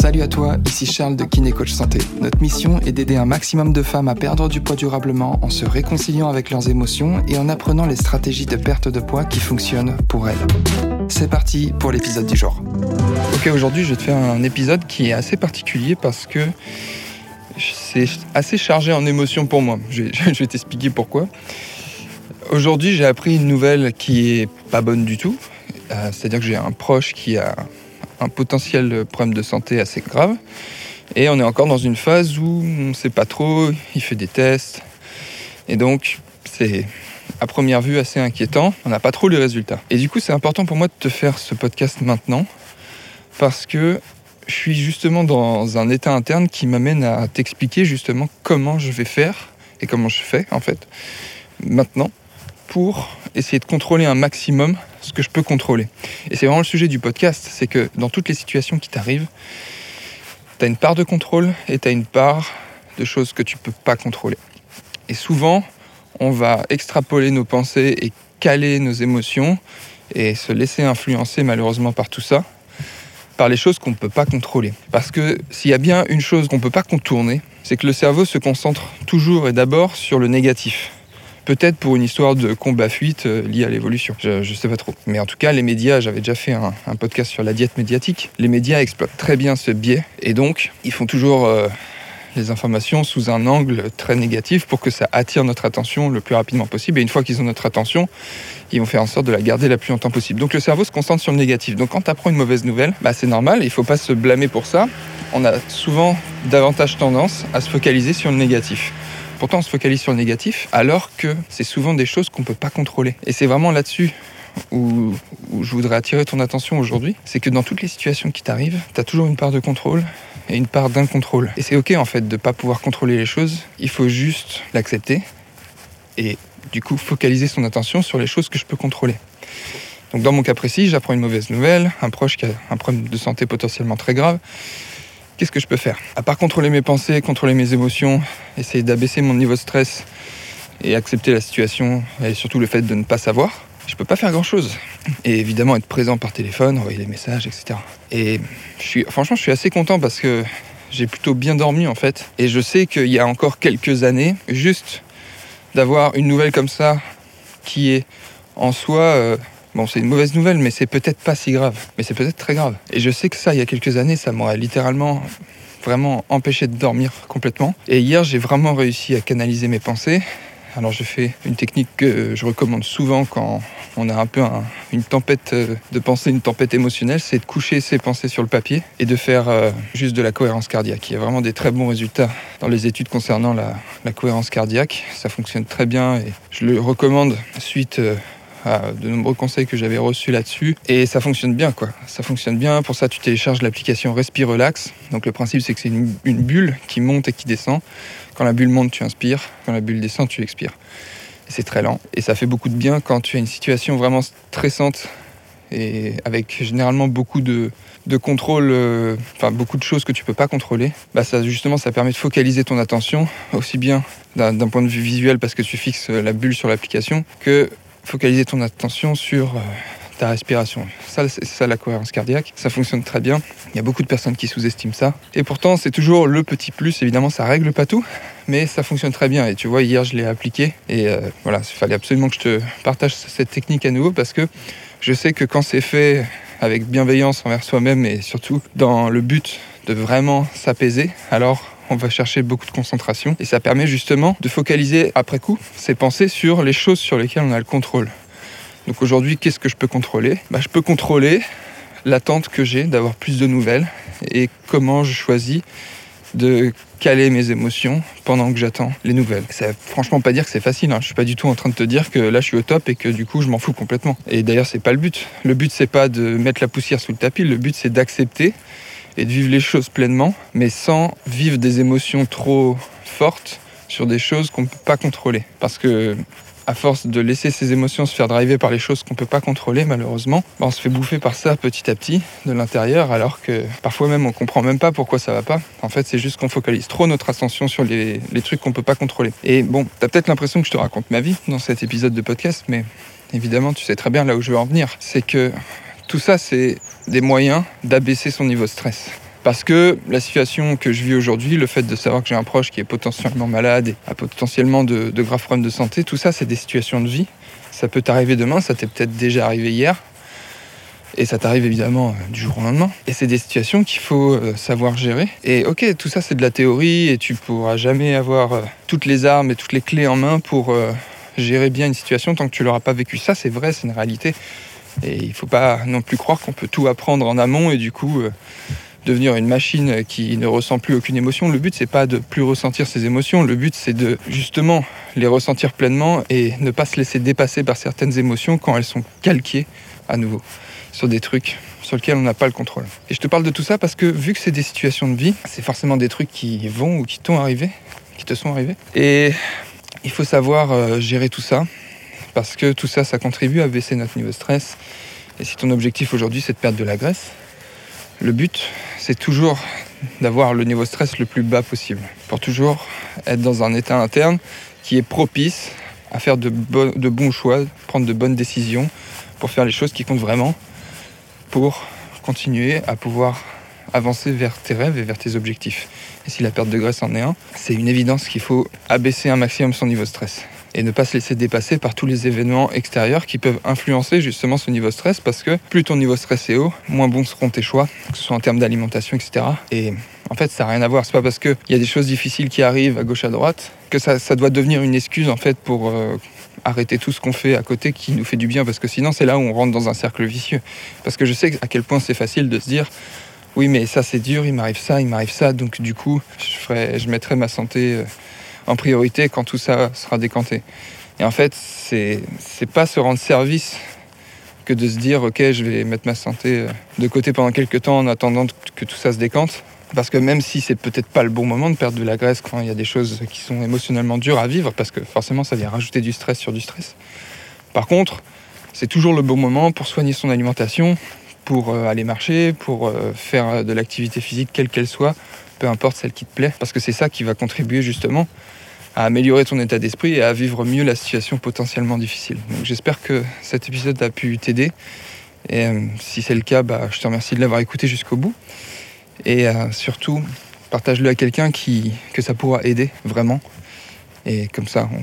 Salut à toi, ici Charles de Kiné Coach Santé. Notre mission est d'aider un maximum de femmes à perdre du poids durablement en se réconciliant avec leurs émotions et en apprenant les stratégies de perte de poids qui fonctionnent pour elles. C'est parti pour l'épisode du jour. Ok, aujourd'hui je vais te faire un épisode qui est assez particulier parce que c'est assez chargé en émotions pour moi. Je vais, t'expliquer pourquoi. Aujourd'hui j'ai appris une nouvelle qui est pas bonne du tout. Euh, c'est-à-dire que j'ai un proche qui a un potentiel problème de santé assez grave. Et on est encore dans une phase où on ne sait pas trop, il fait des tests. Et donc, c'est à première vue assez inquiétant. On n'a pas trop les résultats. Et du coup, c'est important pour moi de te faire ce podcast maintenant parce que je suis justement dans un état interne qui m'amène à t'expliquer justement comment je vais faire et comment je fais en fait maintenant pour essayer de contrôler un maximum ce que je peux contrôler. Et c'est vraiment le sujet du podcast, c'est que dans toutes les situations qui t'arrivent, tu as une part de contrôle et tu as une part de choses que tu peux pas contrôler. Et souvent, on va extrapoler nos pensées et caler nos émotions et se laisser influencer malheureusement par tout ça, par les choses qu'on ne peut pas contrôler. Parce que s'il y a bien une chose qu'on ne peut pas contourner, c'est que le cerveau se concentre toujours et d'abord sur le négatif. Peut-être pour une histoire de combat-fuite euh, liée à l'évolution. Je, ne sais pas trop. Mais en tout cas, les médias, j'avais déjà fait un, podcast sur la diète médiatique. Les médias exploitent très bien ce biais et donc ils font toujours euh, les informations sous un angle très négatif pour que ça attire notre attention le plus rapidement possible. Et une fois qu'ils ont notre attention, ils vont faire en sorte de la garder la plus longtemps possible. Donc le cerveau se concentre sur le négatif. Donc quand tu apprends une mauvaise nouvelle, bah, c'est normal, il ne faut pas se blâmer pour ça. On a souvent davantage tendance à se focaliser sur le négatif. Pourtant, on se focalise sur le négatif, alors que c'est souvent des choses qu'on ne peut pas contrôler. Et c'est vraiment là-dessus où, je voudrais attirer ton attention aujourd'hui. C'est que dans toutes les situations qui t'arrivent, tu as toujours une part de contrôle et une part d'incontrôle. Et c'est ok en fait de ne pas pouvoir contrôler les choses. Il faut juste l'accepter et du coup focaliser son attention sur les choses que je peux contrôler. Donc dans mon cas précis, j'apprends une mauvaise nouvelle, un proche qui a un problème de santé potentiellement très grave qu'est-ce que je peux faire? À part contrôler mes pensées, contrôler mes émotions, essayer d'abaisser mon niveau de stress et accepter la situation et surtout le fait de ne pas savoir, je peux pas faire grand chose. Et évidemment être présent par téléphone, envoyer des messages, etc. Et je suis, franchement, je suis assez content parce que j'ai plutôt bien dormi en fait. Et je sais qu'il y a encore quelques années, juste d'avoir une nouvelle comme ça qui est en soi euh, Bon, c'est une mauvaise nouvelle, mais c'est peut-être pas si grave. Mais c'est peut-être très grave. Et je sais que ça, il y a quelques années, ça m'aurait littéralement vraiment empêché de dormir complètement. Et hier, j'ai vraiment réussi à canaliser mes pensées. Alors je fais une technique que je recommande souvent quand on a un peu une tempête de pensée, une tempête émotionnelle, c'est de coucher ses pensées sur le papier et de faire euh, juste de la cohérence cardiaque. Il y a vraiment des très bons résultats dans les études concernant la, la cohérence cardiaque. Ça fonctionne très bien et je le recommande suite euh, de nombreux conseils que j'avais reçus là-dessus. Et ça fonctionne bien, quoi. Ça fonctionne bien. Pour ça, tu télécharges l'application Respire Relax. Donc le principe, c'est que c'est une, bulle qui monte et qui descend. Quand la bulle monte, tu inspires. Quand la bulle descend, tu expires. c'est très lent. Et ça fait beaucoup de bien quand tu as une situation vraiment stressante et avec généralement beaucoup de, contrôle, euh, enfin beaucoup de choses que tu peux pas contrôler, bah ça justement ça permet de focaliser ton attention aussi bien d'un point de vue visuel parce que tu fixes la bulle sur l'application que focaliser ton attention sur euh, ta respiration. Ça, c'est ça la cohérence cardiaque. Ça fonctionne très bien. Il y a beaucoup de personnes qui sous-estiment ça. Et pourtant, c'est toujours le petit plus. Évidemment, ça règle pas tout, mais ça fonctionne très bien. Et tu vois, hier, je l'ai appliqué. Et euh, voilà, il fallait absolument que je te partage cette technique à nouveau parce que je sais que quand c'est fait avec bienveillance envers soi-même et surtout dans le but de vraiment s'apaiser, alors on va chercher beaucoup de concentration et ça permet justement de focaliser après coup ses pensées sur les choses sur lesquelles on a le contrôle. Donc aujourd'hui, qu'est-ce que je peux contrôler? Bah, Je peux contrôler l'attente que j'ai d'avoir plus de nouvelles et comment je choisis de caler mes émotions pendant que j'attends les nouvelles. Ça veut franchement pas dire que c'est facile. Hein. Je suis pas du tout en train de te dire que là je suis au top et que du coup je m'en fous complètement. Et d'ailleurs c'est pas le but. Le but c'est pas de mettre la poussière sous le tapis. Le but c'est d'accepter et de vivre les choses pleinement, mais sans vivre des émotions trop fortes sur des choses qu'on ne peut pas contrôler. Parce que à force de laisser ces émotions se faire driver par les choses qu'on ne peut pas contrôler, malheureusement, bah, on se fait bouffer par ça petit à petit de l'intérieur, alors que parfois même on comprend même pas pourquoi ça va pas. En fait, c'est juste qu'on focalise trop notre attention sur les, trucs qu'on peut pas contrôler. Et bon, tu as peut-être l'impression que je te raconte ma vie dans cet épisode de podcast, mais évidemment, tu sais très bien là où je veux en venir. C'est que tout ça, c'est des moyens d'abaisser son niveau de stress. Parce que la situation que je vis aujourd'hui, le fait de savoir que j'ai un proche qui est potentiellement malade et a potentiellement de, graves problèmes de santé, tout ça, c'est des situations de vie. Ça peut t'arriver demain, ça t'est peut-être déjà arrivé hier. Et ça t'arrive évidemment euh, du jour au lendemain. Et c'est des situations qu'il faut euh, savoir gérer. Et ok, tout ça c'est de la théorie et tu pourras jamais avoir euh, toutes les armes et toutes les clés en main pour gérer bien une situation tant que tu l'auras pas vécu. Ça c'est vrai, c'est une réalité. Et il faut pas non plus croire qu'on peut tout apprendre en amont et du coup devenir une machine qui ne ressent plus aucune émotion. Le but c'est pas de plus ressentir ses émotions, le but c'est de justement les ressentir pleinement et ne pas se laisser dépasser par certaines émotions quand elles sont calquées à nouveau sur des trucs sur lesquels on n'a pas le contrôle. Et je te parle de tout ça parce que vu que c'est des situations de vie, c'est forcément des trucs qui vont ou qui t'ont arrivé, qui te sont arrivés. Et il faut savoir euh, gérer tout ça parce que tout ça, ça contribue à baisser notre niveau de stress. Et si ton objectif aujourd'hui c'est de perdre de la graisse, le but c'est toujours d'avoir le niveau de stress le plus bas possible pour toujours être dans un état interne qui est propice à faire de, bons choix, prendre de bonnes décisions pour faire les choses qui comptent vraiment pour continuer à pouvoir avancer vers tes rêves et vers tes objectifs. Et si la perte de graisse en est un, c'est une évidence qu'il faut abaisser un maximum son niveau de stress et ne pas se laisser dépasser par tous les événements extérieurs qui peuvent influencer justement ce niveau stress parce que plus ton niveau stress est haut, moins bons seront tes choix, que ce soit en termes d'alimentation, etc. Et en fait, ça n'a rien à voir. C'est pas parce qu'il y a des choses difficiles qui arrivent à gauche à droite que ça, ça doit devenir une excuse en fait pour euh, arrêter tout ce qu'on fait à côté qui nous fait du bien parce que sinon c'est là où on rentre dans un cercle vicieux. Parce que je sais à quel point c'est facile de se dire oui mais ça c'est dur, il m'arrive ça, il m'arrive ça, donc du coup je, ferai, je mettrai ma santé euh, en priorité quand tout ça sera décanté. Et en fait c'est pas se rendre service que de se dire ok je vais mettre ma santé euh, de côté pendant quelques temps en attendant que tout ça se décante. Parce que même si c'est peut-être pas le bon moment de perdre de la graisse quand il y a des choses qui sont émotionnellement dures à vivre, parce que forcément ça vient rajouter du stress sur du stress. Par contre, c'est toujours le bon moment pour soigner son alimentation, pour euh, aller marcher, pour euh, faire de l'activité physique quelle qu'elle soit, peu importe celle qui te plaît, parce que c'est ça qui va contribuer justement à améliorer ton état d'esprit et à vivre mieux la situation potentiellement difficile. J'espère que cet épisode a pu t'aider. Et si c'est le cas, bah, je te remercie de l'avoir écouté jusqu'au bout. Et euh, surtout, partage-le à quelqu'un que ça pourra aider vraiment. Et comme ça, on,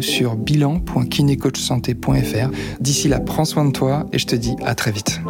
sur bilan.kinecoachsanté.fr. D'ici là, prends soin de toi et je te dis à très vite.